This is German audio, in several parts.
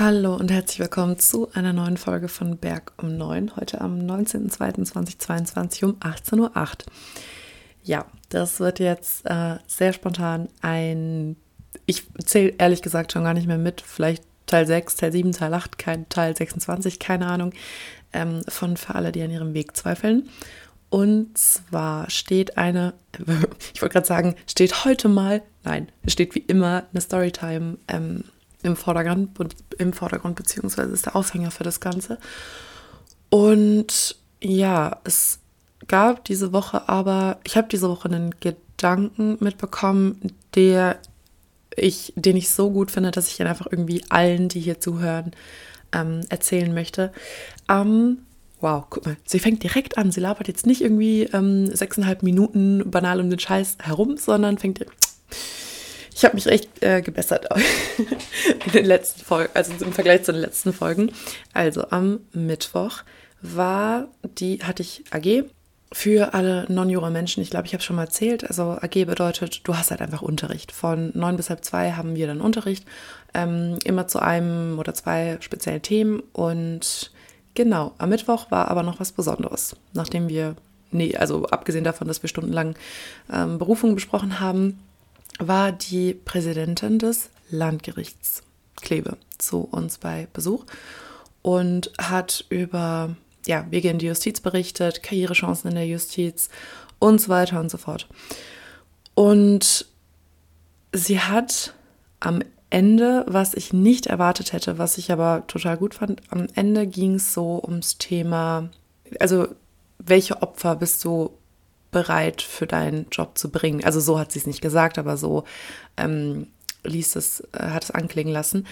Hallo und herzlich willkommen zu einer neuen Folge von Berg um 9. Heute am 19.02.2022 um 18.08 Uhr. Ja, das wird jetzt äh, sehr spontan ein. Ich zähle ehrlich gesagt schon gar nicht mehr mit. Vielleicht Teil 6, Teil 7, Teil 8, kein Teil 26, keine Ahnung. Ähm, von Für alle, die an ihrem Weg zweifeln. Und zwar steht eine, ich wollte gerade sagen, steht heute mal, nein, steht wie immer eine Storytime ähm, im Vordergrund, im Vordergrund, beziehungsweise ist der Aufhänger für das Ganze. Und ja, es gab diese Woche aber, ich habe diese Woche einen Gedanken mitbekommen, der ich, den ich so gut finde, dass ich ihn einfach irgendwie allen, die hier zuhören, ähm, erzählen möchte. Ähm, wow, guck mal, sie fängt direkt an. Sie labert jetzt nicht irgendwie ähm, sechseinhalb Minuten banal um den Scheiß herum, sondern fängt ich habe mich echt äh, gebessert in den letzten Folgen, also im Vergleich zu den letzten Folgen. Also am Mittwoch war die, hatte ich AG für alle Non-Jura-Menschen. Ich glaube, ich habe schon mal erzählt. Also AG bedeutet, du hast halt einfach Unterricht. Von neun bis halb zwei haben wir dann Unterricht. Ähm, immer zu einem oder zwei speziellen Themen. Und genau, am Mittwoch war aber noch was Besonderes. Nachdem wir, nee, also abgesehen davon, dass wir stundenlang ähm, Berufung besprochen haben, war die Präsidentin des Landgerichts Kleve zu uns bei Besuch und hat über ja, Wege in die Justiz berichtet, Karrierechancen in der Justiz und so weiter und so fort. Und sie hat am Ende, was ich nicht erwartet hätte, was ich aber total gut fand, am Ende ging es so ums Thema, also welche Opfer bist du bereit für deinen Job zu bringen. Also so hat sie es nicht gesagt, aber so ähm, ließ es, äh, hat es anklingen lassen.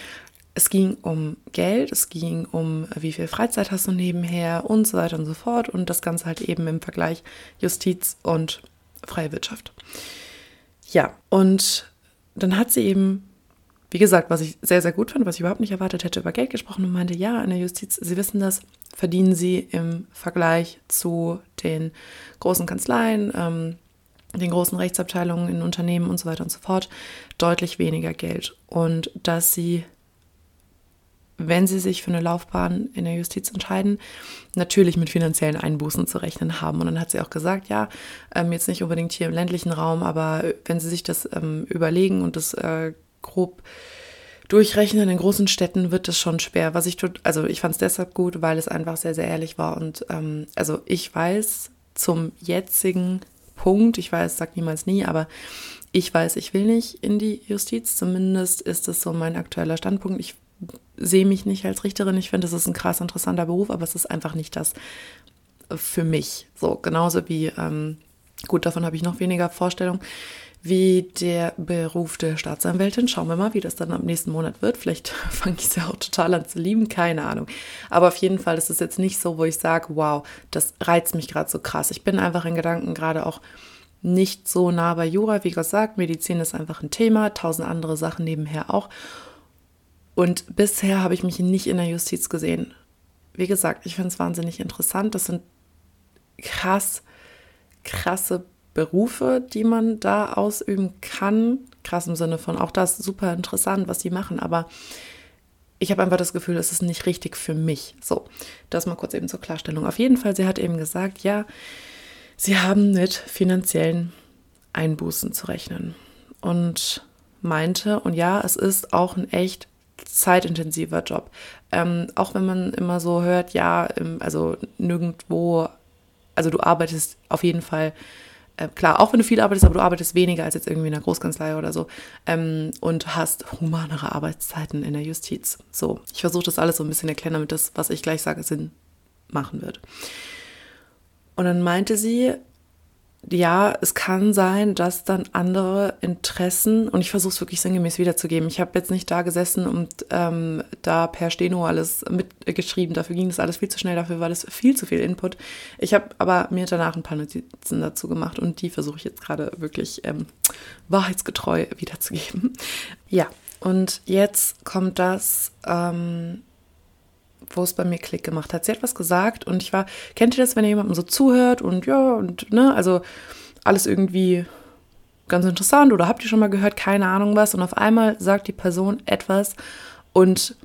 Es ging um Geld, es ging um, wie viel Freizeit hast du nebenher und so weiter und so fort. Und das Ganze halt eben im Vergleich Justiz und freie Wirtschaft. Ja, und dann hat sie eben wie gesagt, was ich sehr, sehr gut fand, was ich überhaupt nicht erwartet hätte, über Geld gesprochen und meinte, ja, in der Justiz, Sie wissen das, verdienen Sie im Vergleich zu den großen Kanzleien, ähm, den großen Rechtsabteilungen in Unternehmen und so weiter und so fort deutlich weniger Geld. Und dass Sie, wenn Sie sich für eine Laufbahn in der Justiz entscheiden, natürlich mit finanziellen Einbußen zu rechnen haben. Und dann hat sie auch gesagt, ja, ähm, jetzt nicht unbedingt hier im ländlichen Raum, aber wenn Sie sich das ähm, überlegen und das äh, grob durchrechnen. In großen Städten wird es schon schwer. Was ich tut, also ich fand es deshalb gut, weil es einfach sehr, sehr ehrlich war. Und ähm, also ich weiß zum jetzigen Punkt, ich weiß, sag niemals nie, aber ich weiß, ich will nicht in die Justiz. Zumindest ist es so mein aktueller Standpunkt. Ich sehe mich nicht als Richterin. Ich finde, das ist ein krass interessanter Beruf, aber es ist einfach nicht das für mich. So, genauso wie, ähm, gut, davon habe ich noch weniger Vorstellung wie der Beruf der Staatsanwältin. Schauen wir mal, wie das dann am nächsten Monat wird. Vielleicht fange ich es ja auch total an zu lieben, keine Ahnung. Aber auf jeden Fall ist es jetzt nicht so, wo ich sage, wow, das reizt mich gerade so krass. Ich bin einfach in Gedanken gerade auch nicht so nah bei Jura, wie gesagt. Medizin ist einfach ein Thema, tausend andere Sachen nebenher auch. Und bisher habe ich mich nicht in der Justiz gesehen. Wie gesagt, ich finde es wahnsinnig interessant. Das sind krass, krasse Berufe, die man da ausüben kann. Krass im Sinne von auch das super interessant, was die machen, aber ich habe einfach das Gefühl, es ist nicht richtig für mich. So, das mal kurz eben zur Klarstellung. Auf jeden Fall, sie hat eben gesagt, ja, sie haben mit finanziellen Einbußen zu rechnen. Und meinte, und ja, es ist auch ein echt zeitintensiver Job. Ähm, auch wenn man immer so hört, ja, also nirgendwo, also du arbeitest auf jeden Fall äh, klar, auch wenn du viel arbeitest, aber du arbeitest weniger als jetzt irgendwie in einer Großkanzlei oder so ähm, und hast humanere Arbeitszeiten in der Justiz. So, ich versuche das alles so ein bisschen erklären, damit das, was ich gleich sage, Sinn machen wird. Und dann meinte sie, ja, es kann sein, dass dann andere Interessen, und ich versuche es wirklich sinngemäß wiederzugeben. Ich habe jetzt nicht da gesessen und ähm, da per Steno alles mitgeschrieben. Dafür ging das alles viel zu schnell, dafür war das viel zu viel Input. Ich habe aber mir danach ein paar Notizen dazu gemacht und die versuche ich jetzt gerade wirklich ähm, wahrheitsgetreu wiederzugeben. Ja, und jetzt kommt das, ähm, wo es bei mir Klick gemacht hat. Sie hat was gesagt und ich war, kennt ihr das, wenn ihr jemandem so zuhört und ja, und ne, also alles irgendwie ganz interessant oder habt ihr schon mal gehört, keine Ahnung was und auf einmal sagt die Person etwas und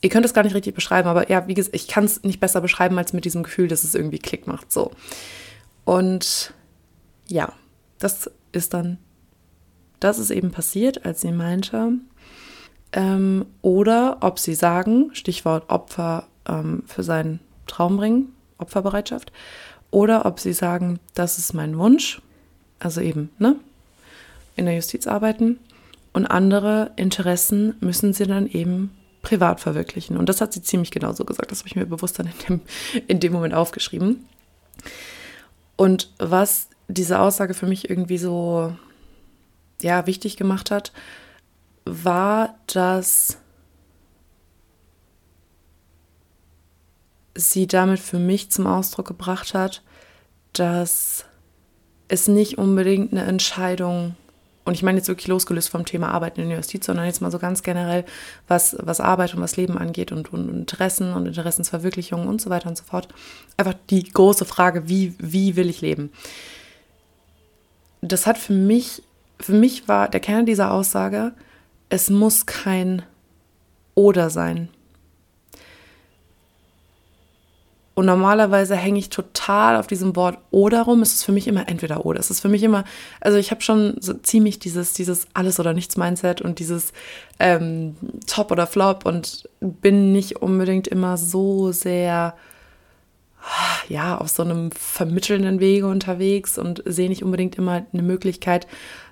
ihr könnt es gar nicht richtig beschreiben, aber ja, wie gesagt, ich kann es nicht besser beschreiben als mit diesem Gefühl, dass es irgendwie Klick macht. So. Und ja, das ist dann, das ist eben passiert, als sie meinte, ähm, oder ob sie sagen, Stichwort Opfer ähm, für seinen Traumring, Opferbereitschaft, oder ob sie sagen, das ist mein Wunsch, also eben, ne, in der Justiz arbeiten und andere Interessen müssen sie dann eben privat verwirklichen. Und das hat sie ziemlich genau so gesagt. Das habe ich mir bewusst dann in dem, in dem Moment aufgeschrieben. Und was diese Aussage für mich irgendwie so ja, wichtig gemacht hat, war, dass sie damit für mich zum Ausdruck gebracht hat, dass es nicht unbedingt eine Entscheidung und ich meine jetzt wirklich losgelöst vom Thema Arbeiten in der Justiz, sondern jetzt mal so ganz generell, was, was Arbeit und was Leben angeht und, und Interessen und Interessensverwirklichung und so weiter und so fort. Einfach die große Frage, wie, wie will ich leben? Das hat für mich, für mich war der Kern dieser Aussage, es muss kein Oder sein. Und normalerweise hänge ich total auf diesem Wort oder rum. Es ist für mich immer entweder oder. Es ist für mich immer, also ich habe schon so ziemlich dieses, dieses Alles- oder Nichts-Mindset und dieses ähm, Top oder Flop und bin nicht unbedingt immer so sehr, ja, auf so einem vermittelnden Wege unterwegs und sehe nicht unbedingt immer eine Möglichkeit,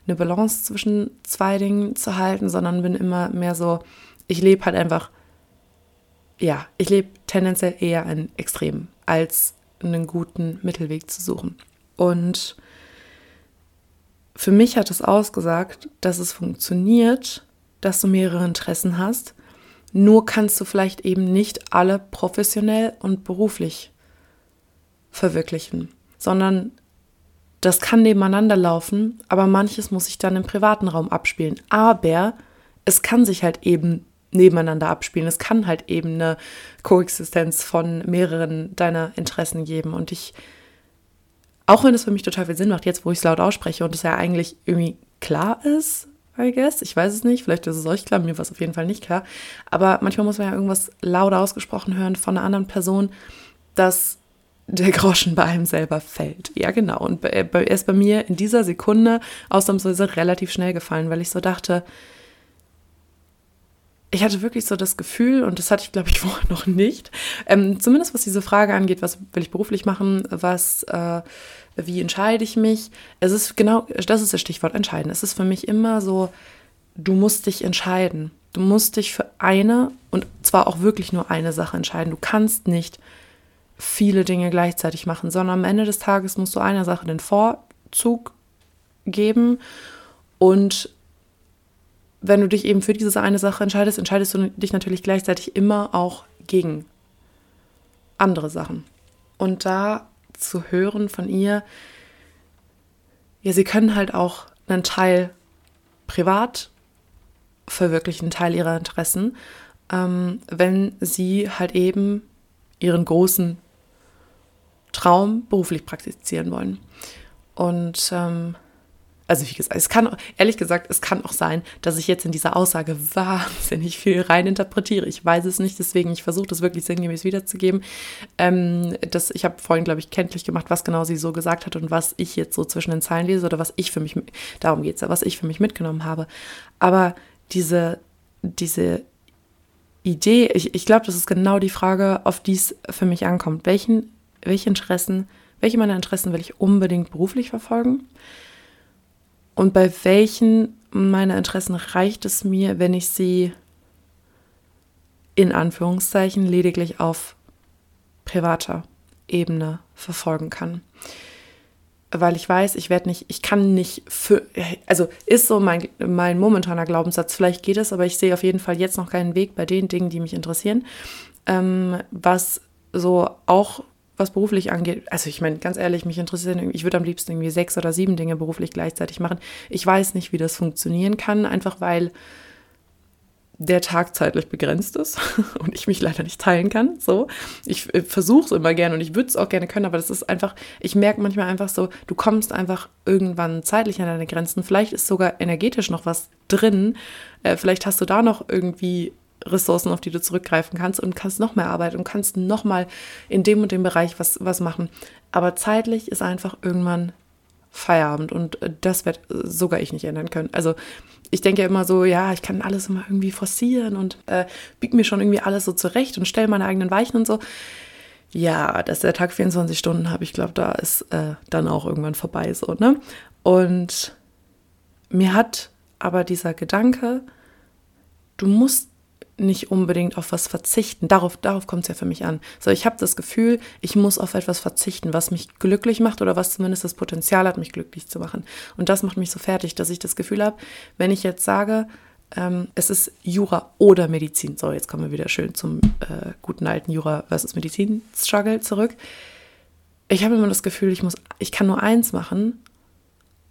eine Balance zwischen zwei Dingen zu halten, sondern bin immer mehr so, ich lebe halt einfach ja, ich lebe tendenziell eher ein Extrem, als einen guten Mittelweg zu suchen. Und für mich hat es ausgesagt, dass es funktioniert, dass du mehrere Interessen hast. Nur kannst du vielleicht eben nicht alle professionell und beruflich verwirklichen, sondern das kann nebeneinander laufen, aber manches muss sich dann im privaten Raum abspielen. Aber es kann sich halt eben nebeneinander abspielen. Es kann halt eben eine Koexistenz von mehreren deiner Interessen geben. Und ich, auch wenn es für mich total viel Sinn macht, jetzt wo ich es laut ausspreche und es ja eigentlich irgendwie klar ist, I guess, ich weiß es nicht, vielleicht ist es euch klar, mir war es auf jeden Fall nicht klar, aber manchmal muss man ja irgendwas laut ausgesprochen hören von einer anderen Person, dass der Groschen bei einem selber fällt. Ja, genau. Und er ist bei mir in dieser Sekunde ausnahmsweise relativ schnell gefallen, weil ich so dachte, ich hatte wirklich so das Gefühl, und das hatte ich, glaube ich, vorher noch nicht, ähm, zumindest was diese Frage angeht, was will ich beruflich machen, was, äh, wie entscheide ich mich? Es ist genau, das ist das Stichwort entscheiden. Es ist für mich immer so, du musst dich entscheiden. Du musst dich für eine und zwar auch wirklich nur eine Sache entscheiden. Du kannst nicht viele Dinge gleichzeitig machen, sondern am Ende des Tages musst du einer Sache den Vorzug geben und wenn du dich eben für diese eine Sache entscheidest, entscheidest du dich natürlich gleichzeitig immer auch gegen andere Sachen. Und da zu hören von ihr, ja, sie können halt auch einen Teil privat verwirklichen, einen Teil ihrer Interessen, ähm, wenn sie halt eben ihren großen Traum beruflich praktizieren wollen. Und ähm, also wie gesagt, es kann, ehrlich gesagt, es kann auch sein, dass ich jetzt in dieser Aussage wahnsinnig viel reininterpretiere. Ich weiß es nicht, deswegen ich versuche das wirklich sinngemäß wiederzugeben. Ähm, das, ich habe vorhin, glaube ich, kenntlich gemacht, was genau sie so gesagt hat und was ich jetzt so zwischen den Zeilen lese oder was ich für mich, darum geht es ja, was ich für mich mitgenommen habe. Aber diese, diese Idee, ich, ich glaube, das ist genau die Frage, auf die es für mich ankommt. Welchen, welche Interessen, welche meiner Interessen will ich unbedingt beruflich verfolgen? Und bei welchen meiner Interessen reicht es mir, wenn ich sie in Anführungszeichen lediglich auf privater Ebene verfolgen kann. Weil ich weiß, ich werde nicht, ich kann nicht für, also ist so mein, mein momentaner Glaubenssatz, vielleicht geht es, aber ich sehe auf jeden Fall jetzt noch keinen Weg bei den Dingen, die mich interessieren. Ähm, was so auch was beruflich angeht, also ich meine, ganz ehrlich, mich interessiert, ich würde am liebsten irgendwie sechs oder sieben Dinge beruflich gleichzeitig machen. Ich weiß nicht, wie das funktionieren kann, einfach weil der Tag zeitlich begrenzt ist und ich mich leider nicht teilen kann. So, ich äh, versuche es immer gerne und ich würde es auch gerne können, aber das ist einfach, ich merke manchmal einfach so, du kommst einfach irgendwann zeitlich an deine Grenzen. Vielleicht ist sogar energetisch noch was drin. Äh, vielleicht hast du da noch irgendwie Ressourcen, auf die du zurückgreifen kannst und kannst noch mehr arbeiten und kannst noch mal in dem und dem Bereich was, was machen. Aber zeitlich ist einfach irgendwann Feierabend und äh, das wird sogar ich nicht ändern können. Also ich denke ja immer so, ja, ich kann alles immer irgendwie forcieren und äh, biege mir schon irgendwie alles so zurecht und stelle meine eigenen Weichen und so. Ja, dass der Tag 24 Stunden habe, ich glaube, da ist äh, dann auch irgendwann vorbei so, ne? Und mir hat aber dieser Gedanke, du musst nicht unbedingt auf was verzichten. Darauf, darauf kommt es ja für mich an. So, ich habe das Gefühl, ich muss auf etwas verzichten, was mich glücklich macht oder was zumindest das Potenzial hat, mich glücklich zu machen. Und das macht mich so fertig, dass ich das Gefühl habe, wenn ich jetzt sage, ähm, es ist Jura oder Medizin. So, jetzt kommen wir wieder schön zum äh, guten alten Jura versus Medizin-Struggle zurück. Ich habe immer das Gefühl, ich muss, ich kann nur eins machen,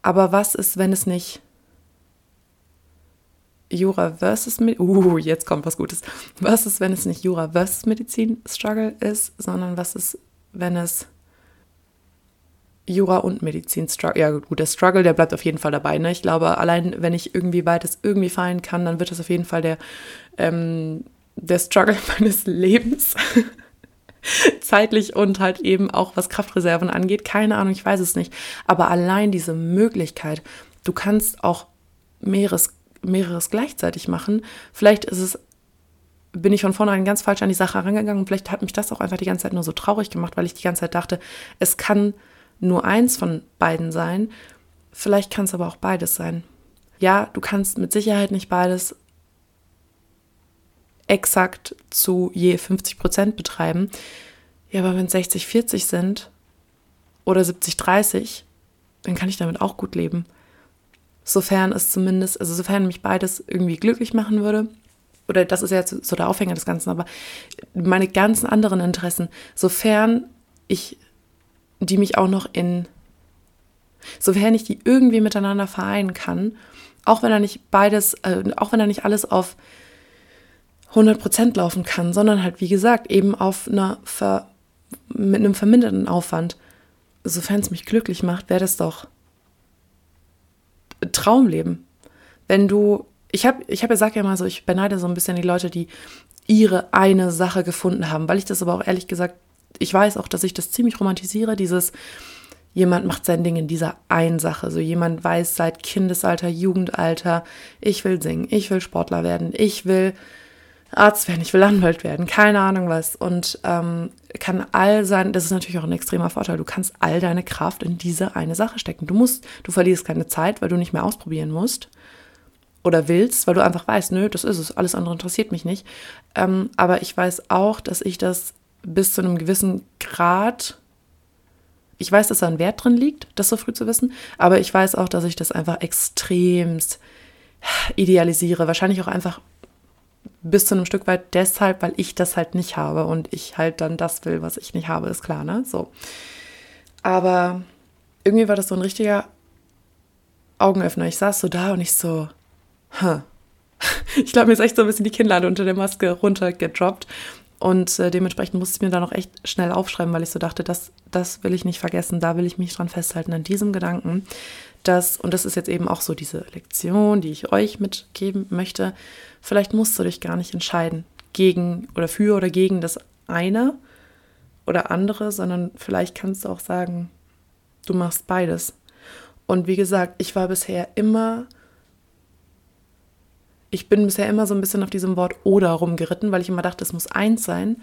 aber was ist, wenn es nicht Jura versus Medizin, uh, jetzt kommt was Gutes. Was ist, wenn es nicht Jura versus Medizin Struggle ist, sondern was ist, wenn es Jura und Medizin Struggle, ja gut, der Struggle, der bleibt auf jeden Fall dabei. Ne? Ich glaube, allein wenn ich irgendwie beides irgendwie fallen kann, dann wird das auf jeden Fall der, ähm, der Struggle meines Lebens. Zeitlich und halt eben auch was Kraftreserven angeht. Keine Ahnung, ich weiß es nicht. Aber allein diese Möglichkeit, du kannst auch mehreres mehreres gleichzeitig machen. Vielleicht ist es, bin ich von vornherein ganz falsch an die Sache herangegangen und vielleicht hat mich das auch einfach die ganze Zeit nur so traurig gemacht, weil ich die ganze Zeit dachte, es kann nur eins von beiden sein. Vielleicht kann es aber auch beides sein. Ja, du kannst mit Sicherheit nicht beides exakt zu je 50 Prozent betreiben. Ja, aber wenn es 60, 40 sind oder 70, 30, dann kann ich damit auch gut leben sofern es zumindest, also sofern mich beides irgendwie glücklich machen würde. Oder das ist ja so der Aufhänger des Ganzen, aber meine ganzen anderen Interessen, sofern ich die mich auch noch in, sofern ich die irgendwie miteinander vereinen kann, auch wenn er nicht beides, äh, auch wenn er nicht alles auf 100% laufen kann, sondern halt, wie gesagt, eben auf einer Ver, mit einem verminderten Aufwand, sofern es mich glücklich macht, wäre das doch Traumleben. Wenn du, ich habe ich hab ja sag ja mal so, ich beneide so ein bisschen die Leute, die ihre eine Sache gefunden haben, weil ich das aber auch ehrlich gesagt, ich weiß auch, dass ich das ziemlich romantisiere, dieses jemand macht sein Ding in dieser einen Sache. So jemand weiß seit Kindesalter, Jugendalter, ich will singen, ich will Sportler werden, ich will Arzt werden, ich will Anwalt werden, keine Ahnung was. Und ähm, kann all sein, das ist natürlich auch ein extremer Vorteil, du kannst all deine Kraft in diese eine Sache stecken. Du musst, du verlierst keine Zeit, weil du nicht mehr ausprobieren musst oder willst, weil du einfach weißt, nö, das ist es, alles andere interessiert mich nicht. Ähm, aber ich weiß auch, dass ich das bis zu einem gewissen Grad, ich weiß, dass da ein Wert drin liegt, das so früh zu wissen, aber ich weiß auch, dass ich das einfach extremst idealisiere, wahrscheinlich auch einfach bis zu einem Stück weit deshalb, weil ich das halt nicht habe und ich halt dann das will, was ich nicht habe, ist klar, ne? So. Aber irgendwie war das so ein richtiger Augenöffner. Ich saß so da und ich so, huh. Ich glaube, mir ist echt so ein bisschen die Kinnlade unter der Maske runtergedroppt. Und äh, dementsprechend musste ich mir da noch echt schnell aufschreiben, weil ich so dachte, das, das will ich nicht vergessen, da will ich mich dran festhalten, an diesem Gedanken, dass, und das ist jetzt eben auch so diese Lektion, die ich euch mitgeben möchte, vielleicht musst du dich gar nicht entscheiden gegen oder für oder gegen das eine oder andere, sondern vielleicht kannst du auch sagen, du machst beides. Und wie gesagt, ich war bisher immer, ich bin bisher immer so ein bisschen auf diesem Wort oder rumgeritten, weil ich immer dachte, es muss eins sein.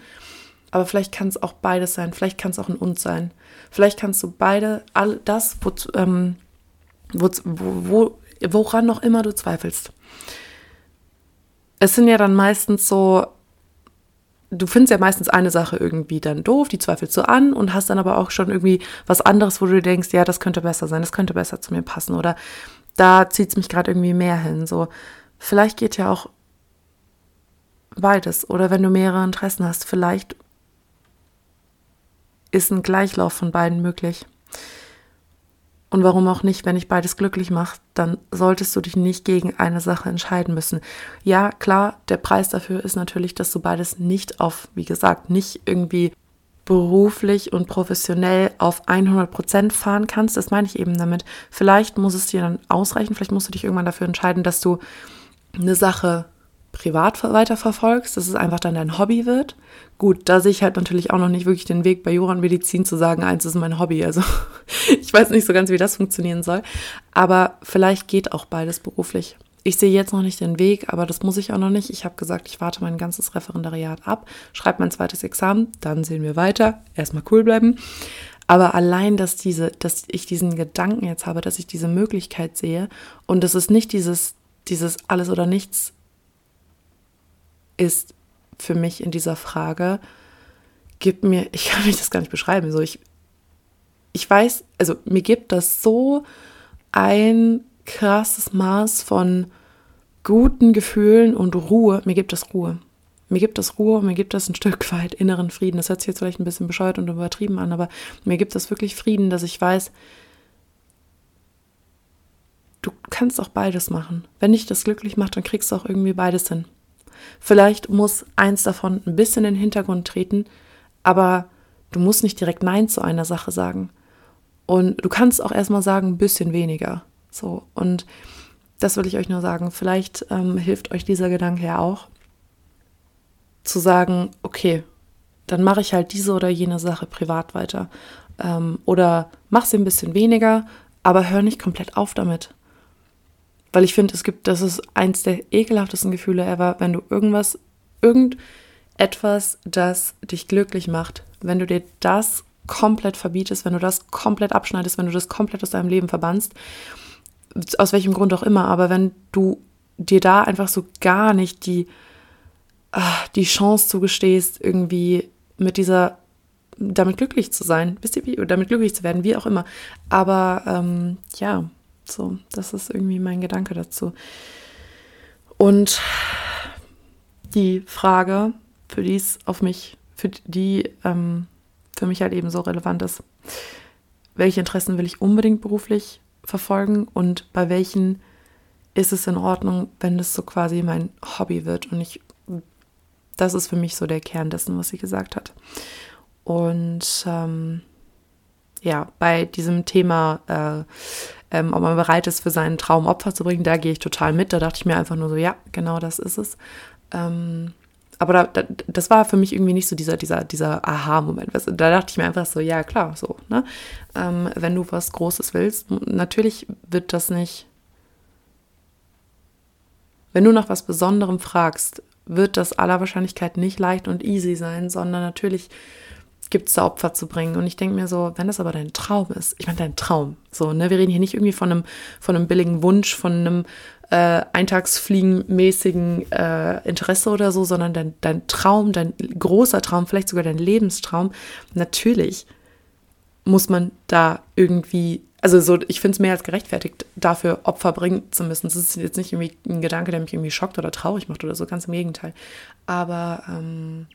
Aber vielleicht kann es auch beides sein. Vielleicht kann es auch ein und sein. Vielleicht kannst du beide, all das, wo, ähm, wo, wo, woran noch immer du zweifelst. Es sind ja dann meistens so, du findest ja meistens eine Sache irgendwie dann doof, die zweifelst du an und hast dann aber auch schon irgendwie was anderes, wo du denkst, ja, das könnte besser sein, das könnte besser zu mir passen oder da zieht es mich gerade irgendwie mehr hin. So, vielleicht geht ja auch beides oder wenn du mehrere Interessen hast, vielleicht ist ein Gleichlauf von beiden möglich. Und warum auch nicht, wenn dich beides glücklich macht, dann solltest du dich nicht gegen eine Sache entscheiden müssen. Ja, klar, der Preis dafür ist natürlich, dass du beides nicht auf, wie gesagt, nicht irgendwie beruflich und professionell auf 100 Prozent fahren kannst. Das meine ich eben damit. Vielleicht muss es dir dann ausreichen, vielleicht musst du dich irgendwann dafür entscheiden, dass du eine Sache privat weiterverfolgst, dass es einfach dann dein Hobby wird. Gut, da sehe ich halt natürlich auch noch nicht wirklich den Weg bei Jura und Medizin zu sagen, eins ist mein Hobby. Also ich weiß nicht so ganz, wie das funktionieren soll. Aber vielleicht geht auch beides beruflich. Ich sehe jetzt noch nicht den Weg, aber das muss ich auch noch nicht. Ich habe gesagt, ich warte mein ganzes Referendariat ab, schreibe mein zweites Examen, dann sehen wir weiter. Erstmal cool bleiben. Aber allein, dass diese, dass ich diesen Gedanken jetzt habe, dass ich diese Möglichkeit sehe und dass es nicht dieses, dieses alles oder nichts ist für mich in dieser Frage, gibt mir, ich kann mich das gar nicht beschreiben, so ich, ich weiß, also mir gibt das so ein krasses Maß von guten Gefühlen und Ruhe, mir gibt das Ruhe. Mir gibt das Ruhe und mir gibt das ein Stück weit inneren Frieden. Das hört sich jetzt vielleicht ein bisschen bescheuert und übertrieben an, aber mir gibt das wirklich Frieden, dass ich weiß, du kannst auch beides machen. Wenn dich das glücklich macht, dann kriegst du auch irgendwie beides hin. Vielleicht muss eins davon ein bisschen in den Hintergrund treten, aber du musst nicht direkt Nein zu einer Sache sagen. Und du kannst auch erstmal sagen, ein bisschen weniger. So, und das will ich euch nur sagen. Vielleicht ähm, hilft euch dieser Gedanke ja auch, zu sagen, okay, dann mache ich halt diese oder jene Sache privat weiter. Ähm, oder mach sie ein bisschen weniger, aber hör nicht komplett auf damit. Weil ich finde, es gibt, das ist eins der ekelhaftesten Gefühle ever, wenn du irgendwas, irgendetwas, das dich glücklich macht, wenn du dir das komplett verbietest, wenn du das komplett abschneidest, wenn du das komplett aus deinem Leben verbannst, aus welchem Grund auch immer, aber wenn du dir da einfach so gar nicht die, ah, die Chance zugestehst, irgendwie mit dieser, damit glücklich zu sein, wisst ihr wie, damit glücklich zu werden, wie auch immer. Aber ähm, ja, so, das ist irgendwie mein Gedanke dazu. Und die Frage, für die es auf mich, für die ähm, für mich halt eben so relevant ist, welche Interessen will ich unbedingt beruflich verfolgen und bei welchen ist es in Ordnung, wenn das so quasi mein Hobby wird und ich, das ist für mich so der Kern dessen, was sie gesagt hat. Und ähm, ja, bei diesem Thema, äh, ähm, ob man bereit ist, für seinen Traum Opfer zu bringen, da gehe ich total mit. Da dachte ich mir einfach nur so, ja, genau das ist es. Ähm, aber da, da, das war für mich irgendwie nicht so dieser, dieser, dieser Aha-Moment. Da dachte ich mir einfach so, ja klar, so, ne? Ähm, wenn du was Großes willst, natürlich wird das nicht. Wenn du nach was Besonderem fragst, wird das aller Wahrscheinlichkeit nicht leicht und easy sein, sondern natürlich gibt es da Opfer zu bringen. Und ich denke mir so, wenn das aber dein Traum ist, ich meine dein Traum, so, ne, wir reden hier nicht irgendwie von einem, von einem billigen Wunsch, von einem äh, Eintagsfliegen-mäßigen äh, Interesse oder so, sondern dein, dein Traum, dein großer Traum, vielleicht sogar dein Lebenstraum, natürlich muss man da irgendwie, also so, ich finde es mehr als gerechtfertigt, dafür Opfer bringen zu müssen. Das ist jetzt nicht irgendwie ein Gedanke, der mich irgendwie schockt oder traurig macht oder so, ganz im Gegenteil. Aber ähm,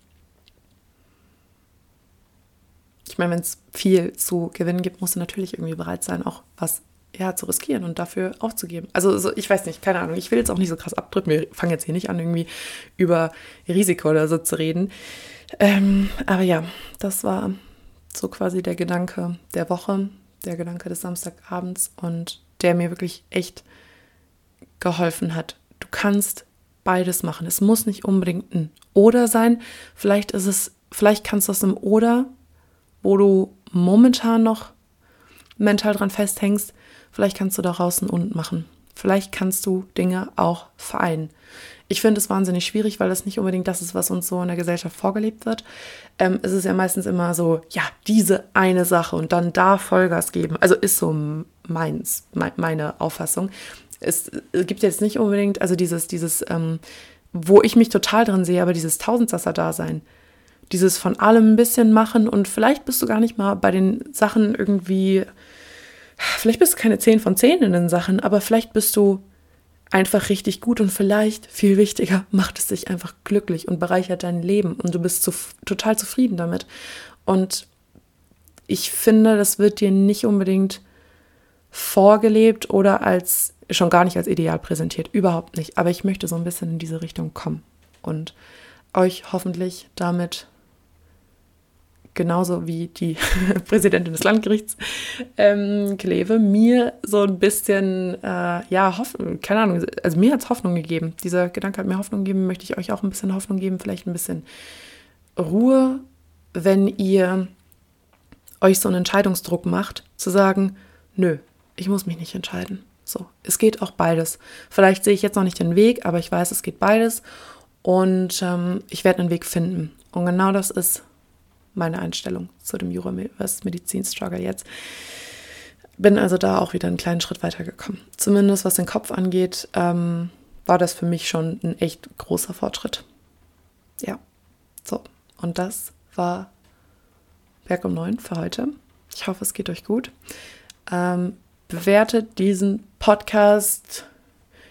ich meine, wenn es viel zu gewinnen gibt, musst du natürlich irgendwie bereit sein, auch was ja, zu riskieren und dafür aufzugeben. Also so, ich weiß nicht, keine Ahnung. Ich will jetzt auch nicht so krass abdrücken. Wir fangen jetzt hier nicht an, irgendwie über Risiko oder so zu reden. Ähm, aber ja, das war so quasi der Gedanke der Woche, der Gedanke des Samstagabends und der mir wirklich echt geholfen hat. Du kannst beides machen. Es muss nicht unbedingt ein Oder sein. Vielleicht ist es, vielleicht kannst du aus einem Oder wo du momentan noch mental dran festhängst, vielleicht kannst du daraus ein Und machen. Vielleicht kannst du Dinge auch vereinen. Ich finde es wahnsinnig schwierig, weil das nicht unbedingt das ist, was uns so in der Gesellschaft vorgelebt wird. Ähm, es ist ja meistens immer so, ja, diese eine Sache und dann da Vollgas geben. Also ist so meins, meine Auffassung. Es gibt jetzt nicht unbedingt, also dieses, dieses, ähm, wo ich mich total drin sehe, aber dieses Tausendsasser-Dasein dieses von allem ein bisschen machen und vielleicht bist du gar nicht mal bei den Sachen irgendwie, vielleicht bist du keine 10 von 10 in den Sachen, aber vielleicht bist du einfach richtig gut und vielleicht, viel wichtiger, macht es dich einfach glücklich und bereichert dein Leben und du bist zu, total zufrieden damit. Und ich finde, das wird dir nicht unbedingt vorgelebt oder als schon gar nicht als ideal präsentiert, überhaupt nicht. Aber ich möchte so ein bisschen in diese Richtung kommen und euch hoffentlich damit genauso wie die Präsidentin des Landgerichts ähm, Kleve, mir so ein bisschen, äh, ja, Hoffnung, keine Ahnung, also mir hat es Hoffnung gegeben. Dieser Gedanke hat mir Hoffnung gegeben, möchte ich euch auch ein bisschen Hoffnung geben, vielleicht ein bisschen Ruhe, wenn ihr euch so einen Entscheidungsdruck macht, zu sagen, nö, ich muss mich nicht entscheiden. So, es geht auch beides. Vielleicht sehe ich jetzt noch nicht den Weg, aber ich weiß, es geht beides und ähm, ich werde einen Weg finden. Und genau das ist meine Einstellung zu dem Jura-Medizin-Struggle jetzt. Bin also da auch wieder einen kleinen Schritt weitergekommen. Zumindest was den Kopf angeht, ähm, war das für mich schon ein echt großer Fortschritt. Ja, so. Und das war Berg um 9 für heute. Ich hoffe, es geht euch gut. Ähm, bewertet diesen Podcast.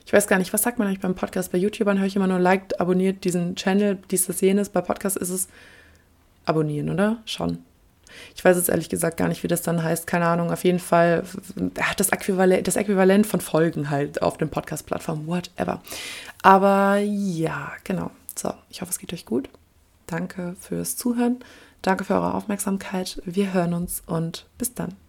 Ich weiß gar nicht, was sagt man eigentlich beim Podcast? Bei YouTubern höre ich immer nur liked, abonniert diesen Channel, dieses, jenes. Bei Podcast ist es abonnieren, oder? Schon. Ich weiß jetzt ehrlich gesagt gar nicht, wie das dann heißt. Keine Ahnung. Auf jeden Fall das Äquivalent, das Äquivalent von Folgen halt auf den Podcast-Plattformen. Whatever. Aber ja, genau. So, ich hoffe, es geht euch gut. Danke fürs Zuhören. Danke für eure Aufmerksamkeit. Wir hören uns und bis dann.